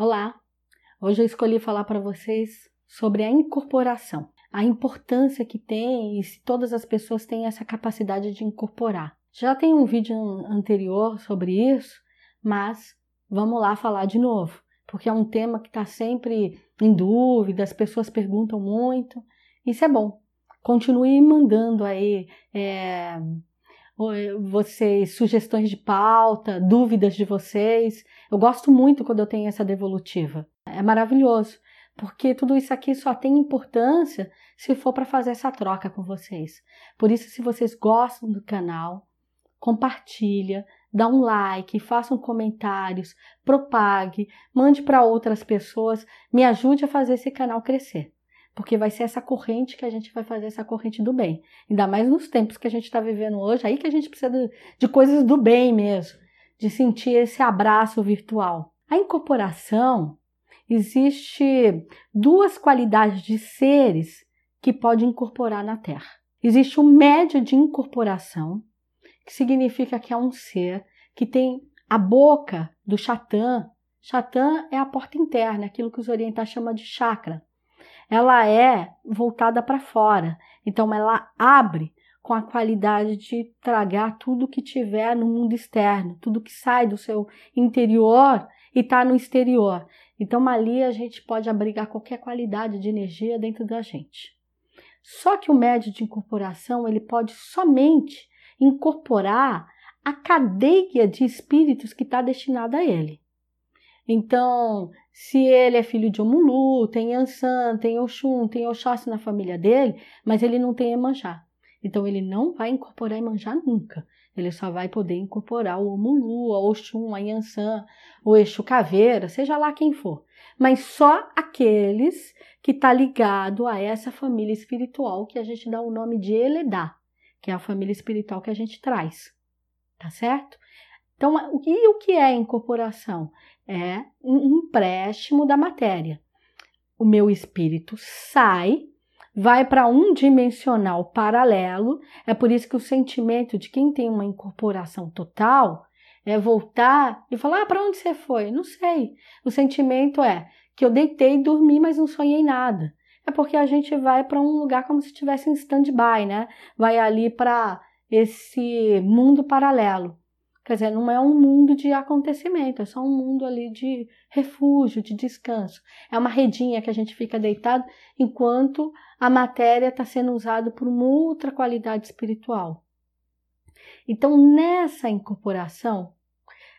Olá! Hoje eu escolhi falar para vocês sobre a incorporação, a importância que tem e se todas as pessoas têm essa capacidade de incorporar. Já tem um vídeo anterior sobre isso, mas vamos lá falar de novo, porque é um tema que está sempre em dúvida, as pessoas perguntam muito. Isso é bom. Continue mandando aí é, vocês sugestões de pauta, dúvidas de vocês. Eu gosto muito quando eu tenho essa devolutiva. É maravilhoso, porque tudo isso aqui só tem importância se for para fazer essa troca com vocês. Por isso, se vocês gostam do canal, compartilha, dá um like, façam comentários, propague, mande para outras pessoas, me ajude a fazer esse canal crescer porque vai ser essa corrente que a gente vai fazer essa corrente do bem. Ainda mais nos tempos que a gente está vivendo hoje, aí que a gente precisa de, de coisas do bem mesmo, de sentir esse abraço virtual. A incorporação existe duas qualidades de seres que pode incorporar na Terra. Existe o médio de incorporação, que significa que é um ser que tem a boca do Chatã. Chatã é a porta interna, aquilo que os orientais chamam de chakra ela é voltada para fora. Então ela abre com a qualidade de tragar tudo que tiver no mundo externo, tudo que sai do seu interior e está no exterior. Então ali a gente pode abrigar qualquer qualidade de energia dentro da gente. Só que o médio de incorporação ele pode somente incorporar a cadeia de espíritos que está destinada a ele. Então, se ele é filho de Omulu, tem Yansan, tem Oxum, tem Oxóssi na família dele, mas ele não tem Emanjá. Então, ele não vai incorporar Emanjá nunca. Ele só vai poder incorporar o Omulu, a Oxum, a Yansan, o Exu Caveira, seja lá quem for. Mas só aqueles que tá ligado a essa família espiritual que a gente dá o nome de Eledá, que é a família espiritual que a gente traz. Tá certo? Então, e o que é incorporação? É um empréstimo da matéria. O meu espírito sai, vai para um dimensional paralelo. É por isso que o sentimento de quem tem uma incorporação total é voltar e falar: ah, para onde você foi? Não sei. O sentimento é que eu deitei e dormi, mas não sonhei nada. É porque a gente vai para um lugar como se estivesse em stand-by, né? Vai ali para esse mundo paralelo. Quer dizer, não é um mundo de acontecimento, é só um mundo ali de refúgio, de descanso. É uma redinha que a gente fica deitado enquanto a matéria está sendo usada por uma outra qualidade espiritual. Então, nessa incorporação,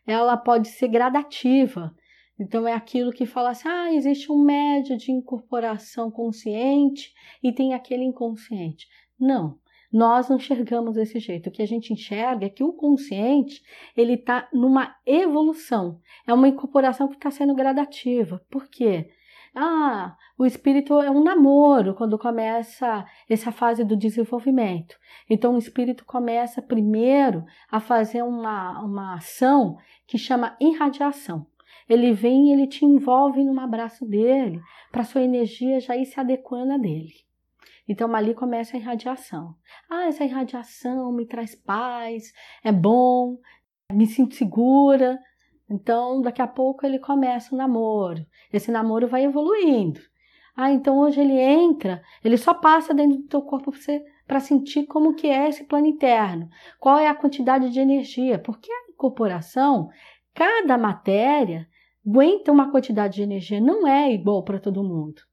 ela pode ser gradativa. Então, é aquilo que fala assim: ah, existe um médio de incorporação consciente e tem aquele inconsciente. Não. Nós não enxergamos desse jeito. O que a gente enxerga é que o consciente ele está numa evolução. É uma incorporação que está sendo gradativa. Por quê? Ah, o espírito é um namoro quando começa essa fase do desenvolvimento. Então, o espírito começa primeiro a fazer uma, uma ação que chama irradiação. Ele vem e ele te envolve num abraço dele, para sua energia já ir se adequando a dele. Então ali começa a irradiação. Ah, essa irradiação me traz paz, é bom, me sinto segura. Então daqui a pouco ele começa o namoro. Esse namoro vai evoluindo. Ah, então hoje ele entra, ele só passa dentro do teu corpo para você para sentir como que é esse plano interno, qual é a quantidade de energia, porque a incorporação, cada matéria aguenta uma quantidade de energia, não é igual para todo mundo.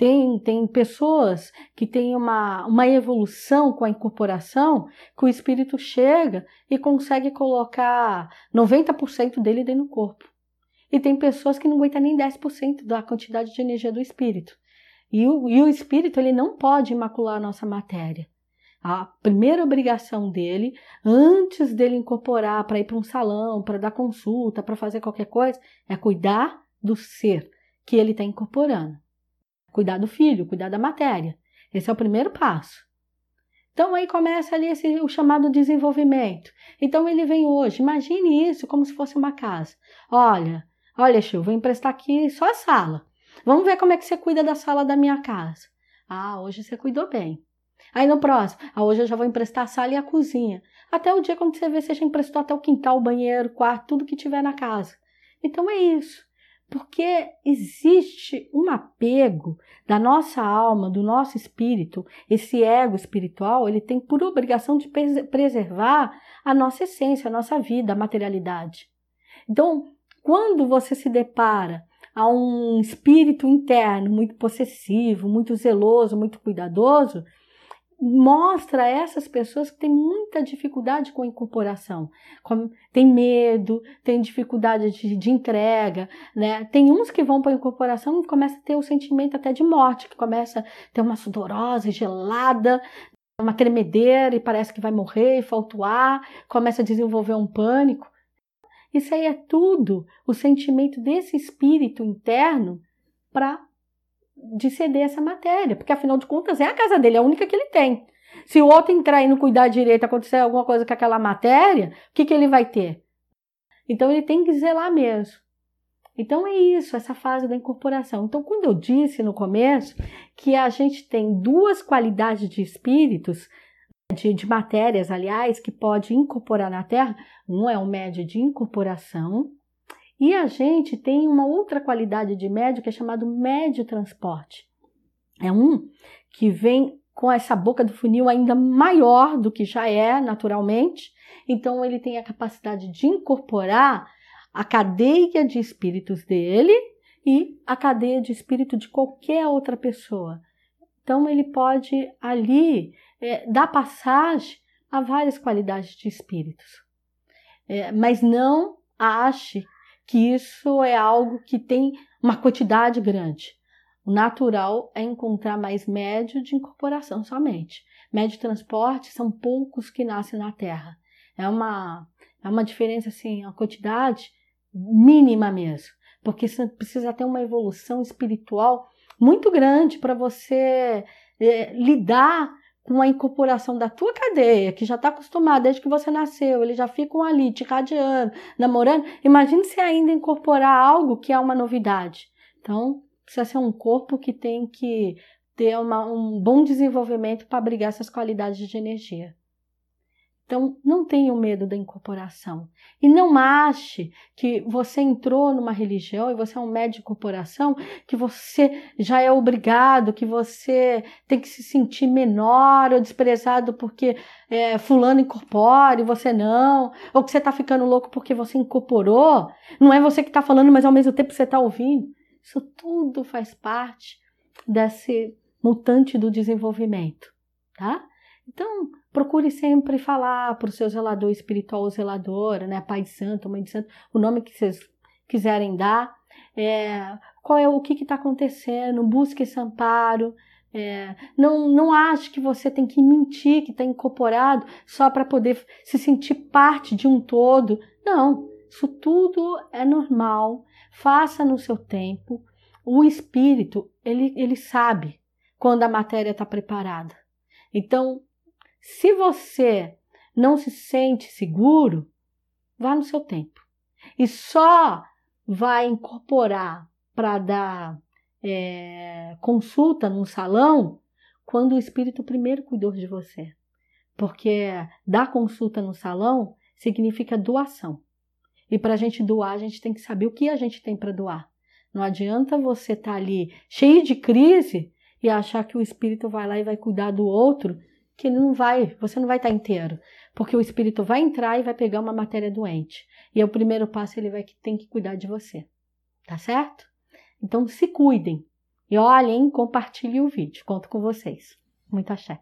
Tem, tem pessoas que têm uma, uma evolução com a incorporação que o espírito chega e consegue colocar 90% dele dentro do corpo. E tem pessoas que não aguentam nem 10% da quantidade de energia do espírito. E o, e o espírito ele não pode imacular a nossa matéria. A primeira obrigação dele, antes dele incorporar para ir para um salão, para dar consulta, para fazer qualquer coisa, é cuidar do ser que ele está incorporando. Cuidar do filho, cuidar da matéria. Esse é o primeiro passo. Então aí começa ali esse, o chamado desenvolvimento. Então ele vem hoje, imagine isso como se fosse uma casa. Olha, olha, Chiu, vou emprestar aqui só a sala. Vamos ver como é que você cuida da sala da minha casa. Ah, hoje você cuidou bem. Aí no próximo, ah, hoje eu já vou emprestar a sala e a cozinha. Até o dia quando você vê, você já emprestou até o quintal, o banheiro, o quarto, tudo que tiver na casa. Então é isso. Porque existe um apego da nossa alma, do nosso espírito, esse ego espiritual, ele tem por obrigação de preservar a nossa essência, a nossa vida, a materialidade. Então, quando você se depara a um espírito interno muito possessivo, muito zeloso, muito cuidadoso, mostra a essas pessoas que têm muita dificuldade com a incorporação, tem medo, tem dificuldade de, de, entrega, né? Tem uns que vão para a incorporação e começa a ter o sentimento até de morte, que começa a ter uma sudorose gelada, uma tremedeira e parece que vai morrer e falta ar, começa a desenvolver um pânico. Isso aí é tudo o sentimento desse espírito interno para de ceder essa matéria, porque afinal de contas é a casa dele, é a única que ele tem. Se o outro entrar e não cuidar direito, acontecer alguma coisa com aquela matéria, o que, que ele vai ter? Então ele tem que zelar mesmo. Então é isso, essa fase da incorporação. Então, quando eu disse no começo que a gente tem duas qualidades de espíritos, de, de matérias, aliás, que pode incorporar na Terra, um é o médio de incorporação, e a gente tem uma outra qualidade de médio que é chamado médio transporte. É um que vem com essa boca do funil ainda maior do que já é naturalmente, então ele tem a capacidade de incorporar a cadeia de espíritos dele e a cadeia de espírito de qualquer outra pessoa. Então ele pode ali é, dar passagem a várias qualidades de espíritos. É, mas não ache que isso é algo que tem uma quantidade grande. O natural é encontrar mais médio de incorporação somente. Médio de transporte são poucos que nascem na Terra. É uma, é uma diferença, assim, a quantidade mínima mesmo. Porque você precisa ter uma evolução espiritual muito grande para você é, lidar com a incorporação da tua cadeia, que já está acostumada desde que você nasceu, eles já ficam ali te radiando, namorando. Imagine se ainda incorporar algo que é uma novidade. Então, precisa ser um corpo que tem que ter uma, um bom desenvolvimento para abrigar essas qualidades de energia. Então, não tenha medo da incorporação. E não ache que você entrou numa religião e você é um médico de incorporação, que você já é obrigado, que você tem que se sentir menor ou desprezado porque é, fulano incorpora e você não, ou que você está ficando louco porque você incorporou. Não é você que está falando, mas ao mesmo tempo você está ouvindo. Isso tudo faz parte desse mutante do desenvolvimento, tá? Então, procure sempre falar para o seu zelador espiritual ou zeladora, né? Pai de santo, mãe de santo, o nome que vocês quiserem dar. É, qual é o que está acontecendo? Busque esse amparo. É, não, não ache que você tem que mentir, que está incorporado só para poder se sentir parte de um todo. Não, isso tudo é normal. Faça no seu tempo. O espírito, ele, ele sabe quando a matéria está preparada. Então, se você não se sente seguro, vá no seu tempo. E só vai incorporar para dar é, consulta num salão quando o espírito primeiro cuidou de você. Porque dar consulta no salão significa doação. E para a gente doar, a gente tem que saber o que a gente tem para doar. Não adianta você estar tá ali cheio de crise e achar que o espírito vai lá e vai cuidar do outro que não vai, você não vai estar inteiro, porque o espírito vai entrar e vai pegar uma matéria doente. E é o primeiro passo ele vai tem que cuidar de você. Tá certo? Então se cuidem. E olhem, compartilhem o vídeo. Conto com vocês. Muita axé.